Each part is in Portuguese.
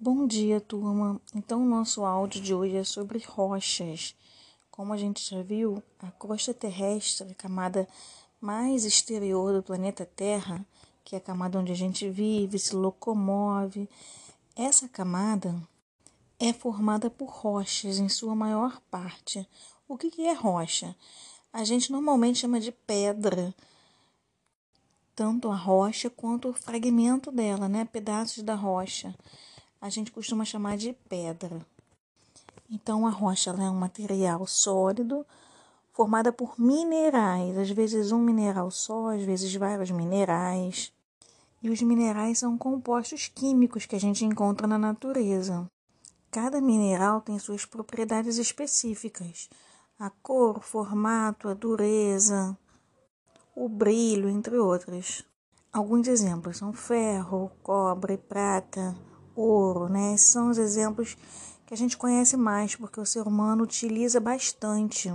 Bom dia, turma. Então, o nosso áudio de hoje é sobre rochas. Como a gente já viu, a crosta terrestre, a camada mais exterior do planeta Terra, que é a camada onde a gente vive, se locomove, essa camada é formada por rochas em sua maior parte. O que, que é rocha? A gente normalmente chama de pedra, tanto a rocha quanto o fragmento dela, né? Pedaços da rocha. A gente costuma chamar de pedra. Então, a rocha é um material sólido formada por minerais, às vezes um mineral só, às vezes vários minerais. E os minerais são compostos químicos que a gente encontra na natureza. Cada mineral tem suas propriedades específicas: a cor, o formato, a dureza, o brilho, entre outras. Alguns exemplos são ferro, cobre, prata, ouro, né? São os exemplos que a gente conhece mais porque o ser humano utiliza bastante.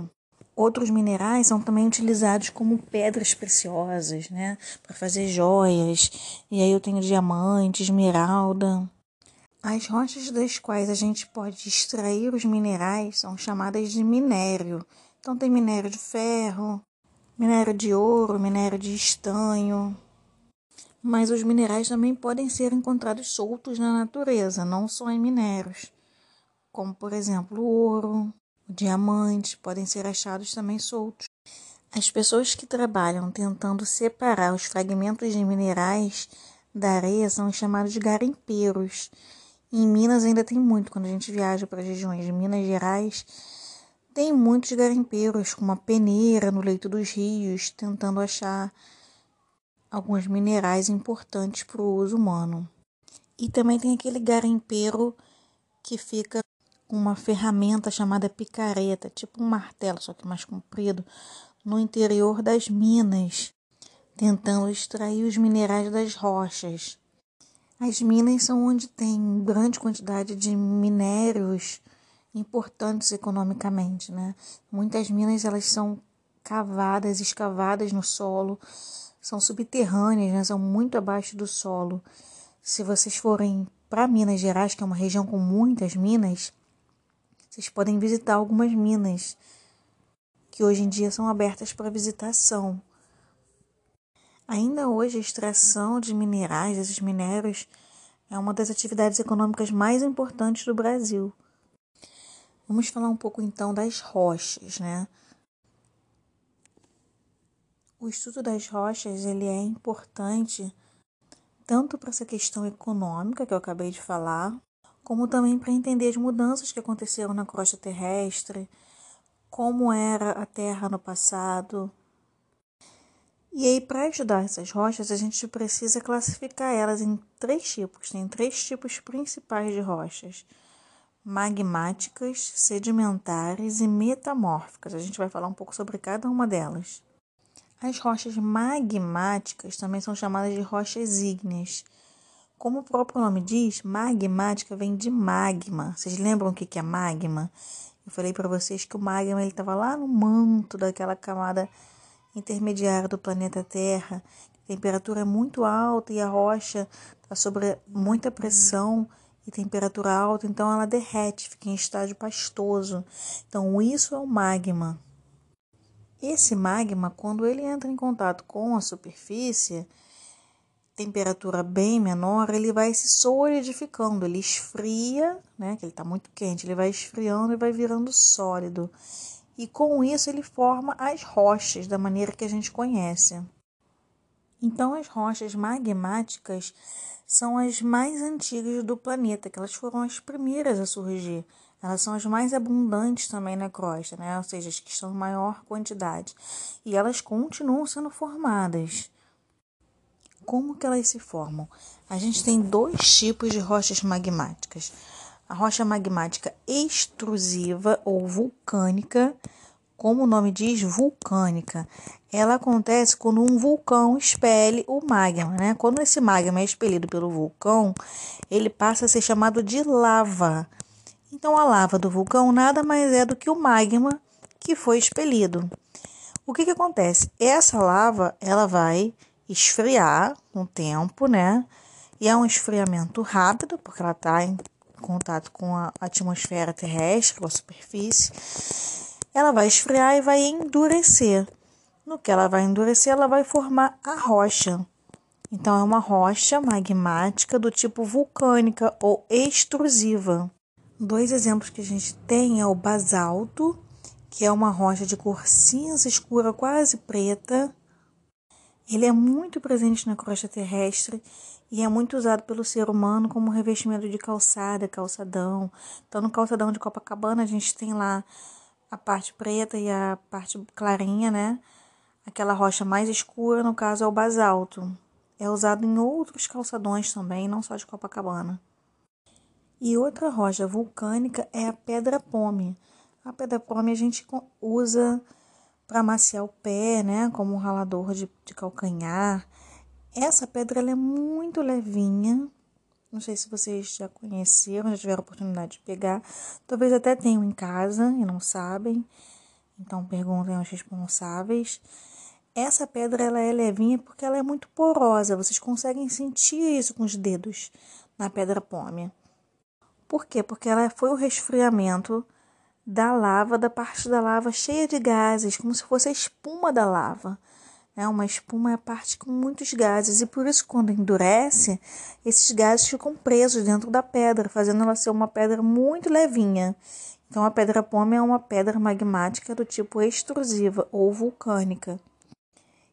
Outros minerais são também utilizados como pedras preciosas, né? Para fazer joias. E aí eu tenho diamante, esmeralda. As rochas das quais a gente pode extrair os minerais são chamadas de minério. Então tem minério de ferro, minério de ouro, minério de estanho. Mas os minerais também podem ser encontrados soltos na natureza, não só em minérios, como por exemplo o ouro, o diamante, podem ser achados também soltos. As pessoas que trabalham tentando separar os fragmentos de minerais da areia são chamados de garimpeiros. Em Minas ainda tem muito, quando a gente viaja para as regiões de Minas Gerais, tem muitos garimpeiros com uma peneira no leito dos rios, tentando achar alguns minerais importantes para o uso humano. E também tem aquele garimpeiro que fica com uma ferramenta chamada picareta, tipo um martelo, só que mais comprido, no interior das minas, tentando extrair os minerais das rochas. As minas são onde tem grande quantidade de minérios importantes economicamente, né? Muitas minas elas são cavadas, escavadas no solo, são subterrâneas, né? são muito abaixo do solo. Se vocês forem para Minas Gerais, que é uma região com muitas minas, vocês podem visitar algumas minas que hoje em dia são abertas para visitação. Ainda hoje, a extração de minerais, desses minérios, é uma das atividades econômicas mais importantes do Brasil. Vamos falar um pouco então das rochas, né? O estudo das rochas ele é importante tanto para essa questão econômica que eu acabei de falar, como também para entender as mudanças que aconteceram na crosta terrestre, como era a Terra no passado. E aí, para estudar essas rochas, a gente precisa classificar elas em três tipos. Tem três tipos principais de rochas magmáticas, sedimentares e metamórficas. A gente vai falar um pouco sobre cada uma delas. As rochas magmáticas também são chamadas de rochas ígneas. Como o próprio nome diz, magmática vem de magma. Vocês lembram o que é magma? Eu falei para vocês que o magma estava lá no manto daquela camada intermediária do planeta Terra. A temperatura é muito alta e a rocha está sob muita pressão e temperatura alta, então ela derrete, fica em estágio pastoso. Então, isso é o magma. Esse magma, quando ele entra em contato com a superfície, temperatura bem menor, ele vai se solidificando, ele esfria, né, que ele está muito quente, ele vai esfriando e vai virando sólido. E com isso ele forma as rochas da maneira que a gente conhece. Então, as rochas magmáticas são as mais antigas do planeta, que elas foram as primeiras a surgir. Elas são as mais abundantes também na crosta, né? Ou seja, as que estão em maior quantidade. E elas continuam sendo formadas. Como que elas se formam? A gente tem dois tipos de rochas magmáticas. A rocha magmática extrusiva ou vulcânica, como o nome diz, vulcânica ela acontece quando um vulcão expele o magma, né? Quando esse magma é expelido pelo vulcão, ele passa a ser chamado de lava. Então, a lava do vulcão nada mais é do que o magma que foi expelido. O que, que acontece? Essa lava ela vai esfriar com o tempo, né? E é um esfriamento rápido, porque ela está em contato com a atmosfera terrestre, com a superfície, ela vai esfriar e vai endurecer. No que ela vai endurecer, ela vai formar a rocha. Então, é uma rocha magmática do tipo vulcânica ou extrusiva. Dois exemplos que a gente tem é o basalto, que é uma rocha de cor cinza escura, quase preta. Ele é muito presente na crosta terrestre e é muito usado pelo ser humano como revestimento de calçada, calçadão. Então, no calçadão de Copacabana, a gente tem lá a parte preta e a parte clarinha, né? Aquela rocha mais escura, no caso, é o basalto. É usado em outros calçadões também, não só de Copacabana. E outra rocha vulcânica é a pedra pome. A pedra pome a gente usa para amaciar o pé, né, como um ralador de, de calcanhar. Essa pedra é muito levinha. Não sei se vocês já conheceram, já tiveram oportunidade de pegar. Talvez até tenham em casa e não sabem. Então perguntem aos responsáveis. Essa pedra ela é levinha porque ela é muito porosa. Vocês conseguem sentir isso com os dedos na pedra pômia. Por quê? Porque ela foi o resfriamento da lava, da parte da lava cheia de gases, como se fosse a espuma da lava. É uma espuma é a parte com muitos gases e por isso quando endurece, esses gases ficam presos dentro da pedra, fazendo ela ser uma pedra muito levinha. Então a pedra pome é uma pedra magmática do tipo extrusiva ou vulcânica.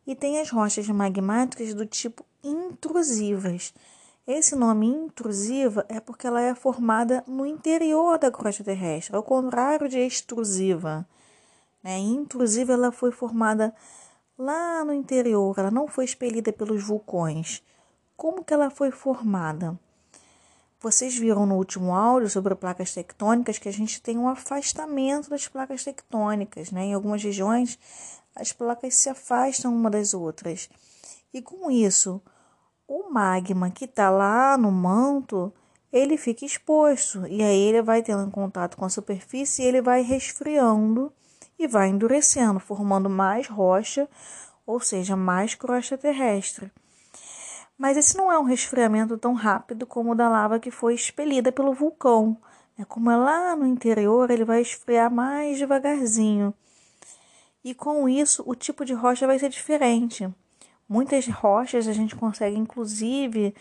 E tem as rochas magmáticas do tipo intrusivas. Esse nome intrusiva é porque ela é formada no interior da crosta terrestre, ao contrário de extrusiva. Né? Intrusiva ela foi formada lá no interior, ela não foi expelida pelos vulcões. Como que ela foi formada? Vocês viram no último áudio sobre placas tectônicas que a gente tem um afastamento das placas tectônicas, né? Em algumas regiões as placas se afastam uma das outras. E com isso, o magma que está lá no manto, ele fica exposto e aí ele vai tendo contato com a superfície e ele vai resfriando e vai endurecendo, formando mais rocha, ou seja, mais crosta terrestre. Mas esse não é um resfriamento tão rápido como o da lava que foi expelida pelo vulcão. É como é lá no interior, ele vai esfriar mais devagarzinho. E com isso, o tipo de rocha vai ser diferente. Muitas rochas a gente consegue, inclusive,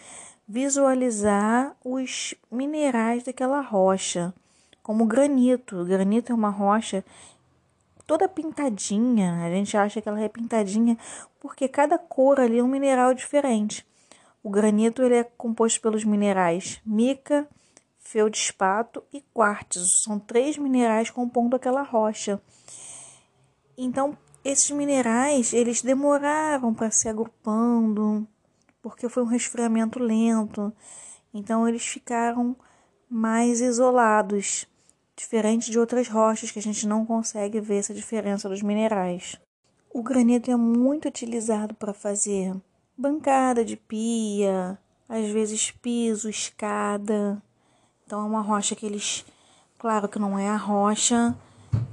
visualizar os minerais daquela rocha, como granito. O granito é uma rocha toda pintadinha. A gente acha que ela é pintadinha porque cada cor ali é um mineral diferente. O granito ele é composto pelos minerais mica, feldespato e quartzo. São três minerais compondo aquela rocha. Então, esses minerais, eles demoraram para se agrupando, porque foi um resfriamento lento. Então, eles ficaram mais isolados diferente de outras rochas que a gente não consegue ver essa diferença dos minerais. O granito é muito utilizado para fazer bancada de pia, às vezes piso, escada. Então é uma rocha que eles, claro que não é a rocha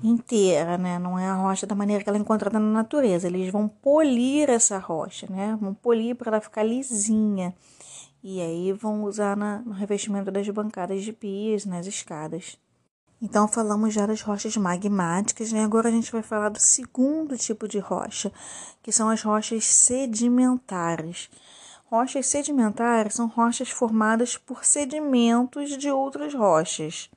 inteira, né? Não é a rocha da maneira que ela é encontrada na natureza. Eles vão polir essa rocha, né? Vão polir para ela ficar lisinha. E aí vão usar na, no revestimento das bancadas de pias, nas escadas. Então, falamos já das rochas magmáticas, né? Agora a gente vai falar do segundo tipo de rocha, que são as rochas sedimentares. Rochas sedimentares são rochas formadas por sedimentos de outras rochas.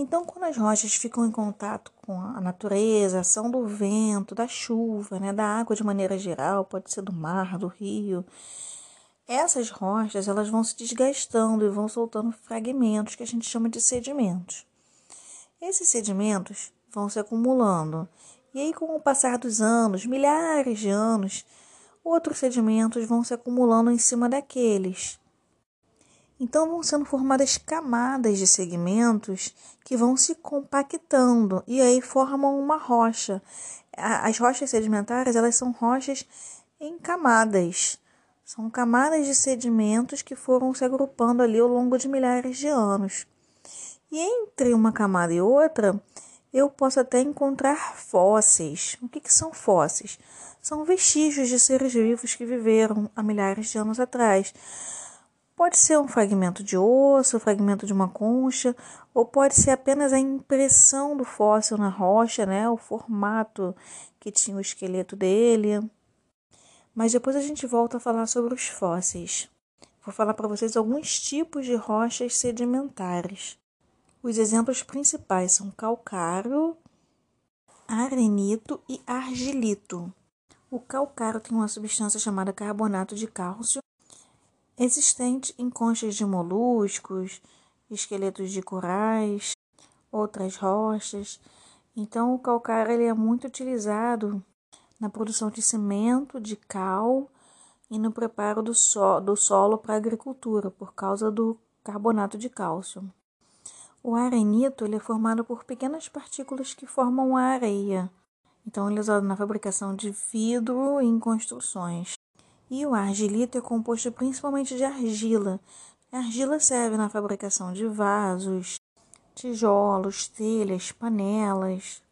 Então, quando as rochas ficam em contato com a natureza, a ação do vento, da chuva, né, da água de maneira geral, pode ser do mar, do rio, essas rochas elas vão se desgastando e vão soltando fragmentos que a gente chama de sedimentos. Esses sedimentos vão se acumulando, e aí, com o passar dos anos, milhares de anos, outros sedimentos vão se acumulando em cima daqueles. Então, vão sendo formadas camadas de segmentos que vão se compactando e aí formam uma rocha. As rochas sedimentares, elas são rochas em camadas. São camadas de sedimentos que foram se agrupando ali ao longo de milhares de anos. E entre uma camada e outra, eu posso até encontrar fósseis. O que, que são fósseis? São vestígios de seres vivos que viveram há milhares de anos atrás. Pode ser um fragmento de osso, um fragmento de uma concha, ou pode ser apenas a impressão do fóssil na rocha, né? O formato que tinha o esqueleto dele. Mas depois a gente volta a falar sobre os fósseis. Vou falar para vocês alguns tipos de rochas sedimentares. Os exemplos principais são calcário, arenito e argilito. O calcário tem uma substância chamada carbonato de cálcio, existente em conchas de moluscos, esqueletos de corais, outras rochas. Então, o calcário ele é muito utilizado na produção de cimento, de cal e no preparo do, so do solo para agricultura, por causa do carbonato de cálcio. O arenito ele é formado por pequenas partículas que formam a areia. Então, ele é usado na fabricação de vidro e em construções. E o argilito é composto principalmente de argila. A argila serve na fabricação de vasos, tijolos, telhas, panelas,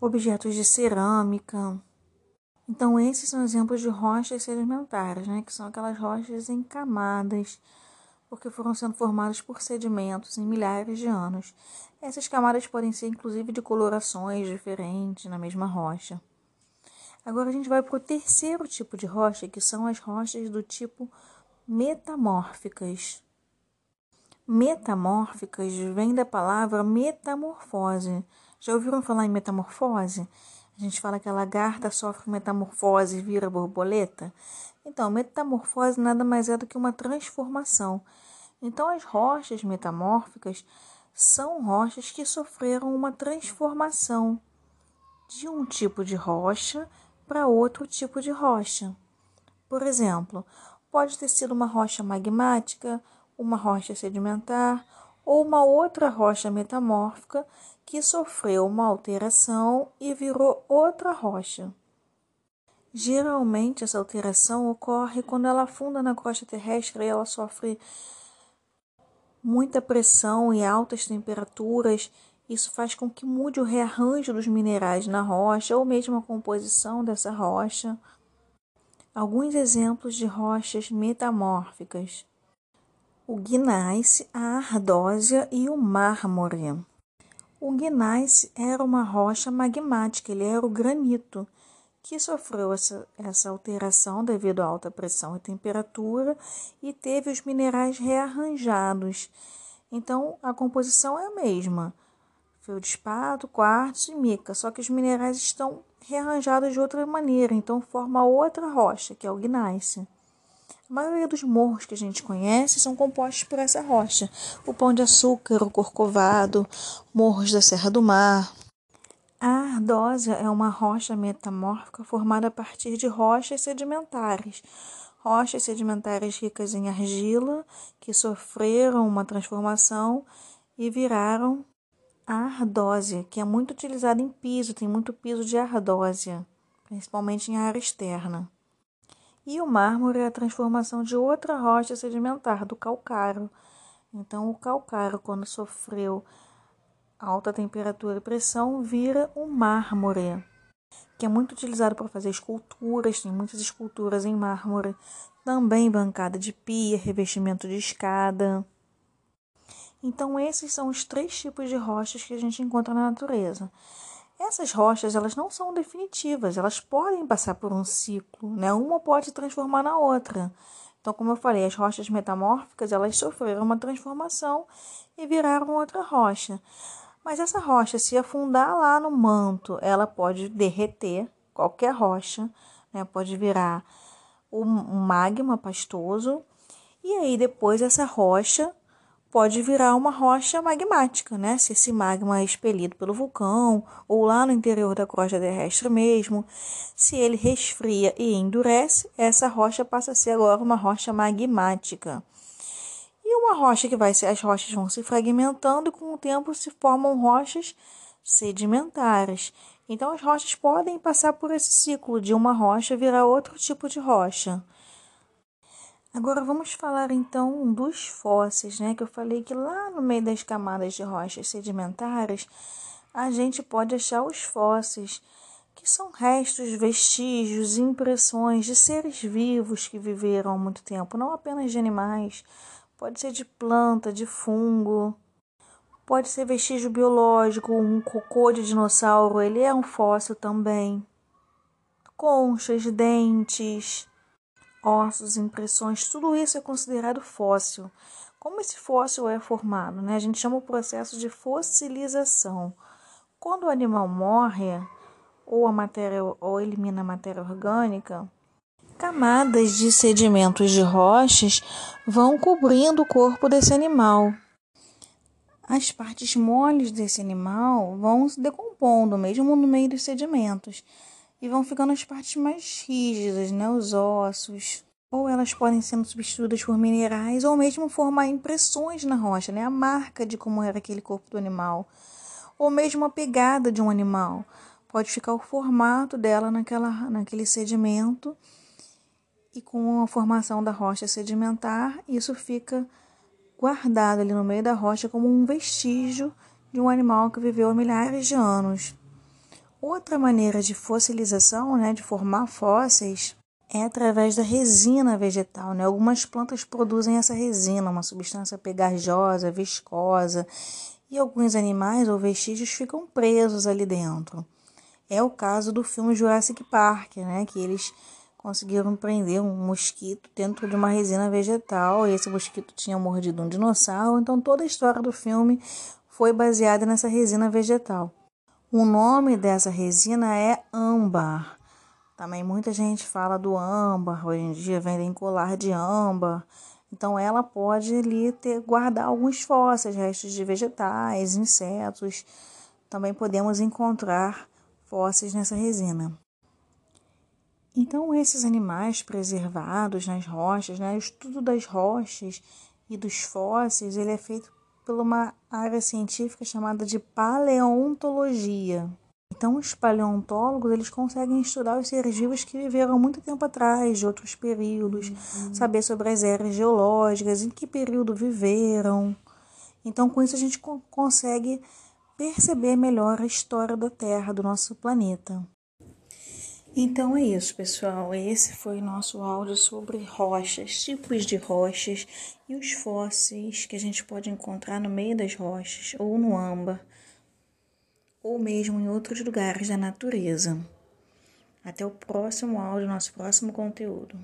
objetos de cerâmica. Então, esses são exemplos de rochas sedimentares, né? que são aquelas rochas em camadas, porque foram sendo formadas por sedimentos em milhares de anos. Essas camadas podem ser, inclusive, de colorações diferentes na mesma rocha. Agora a gente vai para o terceiro tipo de rocha, que são as rochas do tipo metamórficas. Metamórficas vem da palavra metamorfose. Já ouviram falar em metamorfose? A gente fala que a lagarta sofre metamorfose e vira borboleta. Então, metamorfose nada mais é do que uma transformação. Então, as rochas metamórficas são rochas que sofreram uma transformação de um tipo de rocha para outro tipo de rocha. Por exemplo, pode ter sido uma rocha magmática, uma rocha sedimentar ou uma outra rocha metamórfica que sofreu uma alteração e virou outra rocha. Geralmente, essa alteração ocorre quando ela afunda na crosta terrestre e ela sofre muita pressão e altas temperaturas isso faz com que mude o rearranjo dos minerais na rocha ou mesmo a composição dessa rocha. Alguns exemplos de rochas metamórficas: o gneiss, a ardósia e o mármore. O gneiss era uma rocha magmática, ele era o granito que sofreu essa, essa alteração devido à alta pressão e temperatura e teve os minerais rearranjados. Então a composição é a mesma feldespato, quartzo e mica, só que os minerais estão rearranjados de outra maneira, então forma outra rocha, que é o gneiss. A maioria dos morros que a gente conhece são compostos por essa rocha. O Pão de Açúcar, o Corcovado, morros da Serra do Mar. A ardósia é uma rocha metamórfica formada a partir de rochas sedimentares. Rochas sedimentares ricas em argila que sofreram uma transformação e viraram a ardósia, que é muito utilizada em piso, tem muito piso de ardósia, principalmente em área externa. E o mármore é a transformação de outra rocha sedimentar, do calcário. Então, o calcário, quando sofreu alta temperatura e pressão, vira um mármore, que é muito utilizado para fazer esculturas, tem muitas esculturas em mármore, também bancada de pia, revestimento de escada. Então, esses são os três tipos de rochas que a gente encontra na natureza. Essas rochas, elas não são definitivas, elas podem passar por um ciclo, né? Uma pode transformar na outra. Então, como eu falei, as rochas metamórficas, elas sofreram uma transformação e viraram outra rocha. Mas essa rocha, se afundar lá no manto, ela pode derreter, qualquer rocha, né? Pode virar um magma pastoso. E aí, depois, essa rocha pode virar uma rocha magmática, né? Se esse magma é expelido pelo vulcão ou lá no interior da crosta terrestre mesmo, se ele resfria e endurece, essa rocha passa a ser agora uma rocha magmática. E uma rocha que vai ser, as rochas vão se fragmentando e com o tempo se formam rochas sedimentares. Então as rochas podem passar por esse ciclo de uma rocha virar outro tipo de rocha. Agora vamos falar então dos fósseis, né? Que eu falei que lá no meio das camadas de rochas sedimentares a gente pode achar os fósseis, que são restos, vestígios, impressões de seres vivos que viveram há muito tempo, não apenas de animais. pode ser de planta, de fungo, pode ser vestígio biológico, um cocô de dinossauro, ele é um fóssil também. Conchas, dentes, ossos, impressões, tudo isso é considerado fóssil. Como esse fóssil é formado? Né? A gente chama o processo de fossilização. Quando o animal morre, ou a matéria ou elimina a matéria orgânica, camadas de sedimentos de rochas vão cobrindo o corpo desse animal. As partes moles desse animal vão se decompondo, mesmo no meio dos sedimentos, e vão ficando as partes mais rígidas, né? os ossos. Ou elas podem sendo substituídas por minerais, ou mesmo formar impressões na rocha, né? a marca de como era aquele corpo do animal, ou mesmo a pegada de um animal pode ficar o formato dela naquela, naquele sedimento e com a formação da rocha sedimentar, isso fica guardado ali no meio da rocha como um vestígio de um animal que viveu há milhares de anos. Outra maneira de fossilização, né, de formar fósseis, é através da resina vegetal. Né? Algumas plantas produzem essa resina, uma substância pegajosa, viscosa, e alguns animais ou vestígios ficam presos ali dentro. É o caso do filme Jurassic Park, né? Que eles conseguiram prender um mosquito dentro de uma resina vegetal e esse mosquito tinha mordido um dinossauro. Então toda a história do filme foi baseada nessa resina vegetal. O nome dessa resina é âmbar. Também muita gente fala do âmbar, hoje em dia vendem colar de âmbar. Então ela pode ali ter, guardar alguns fósseis, restos de vegetais, insetos. Também podemos encontrar fósseis nessa resina. Então, esses animais preservados nas rochas, né, o estudo das rochas e dos fósseis, ele é feito por uma área científica chamada de paleontologia. Então, os paleontólogos eles conseguem estudar os seres vivos que viveram muito tempo atrás, de outros períodos, uhum. saber sobre as eras geológicas, em que período viveram. Então, com isso, a gente consegue perceber melhor a história da Terra, do nosso planeta. Então é isso, pessoal. Esse foi o nosso áudio sobre rochas, tipos de rochas e os fósseis que a gente pode encontrar no meio das rochas, ou no âmbar, ou mesmo em outros lugares da natureza. Até o próximo áudio, nosso próximo conteúdo.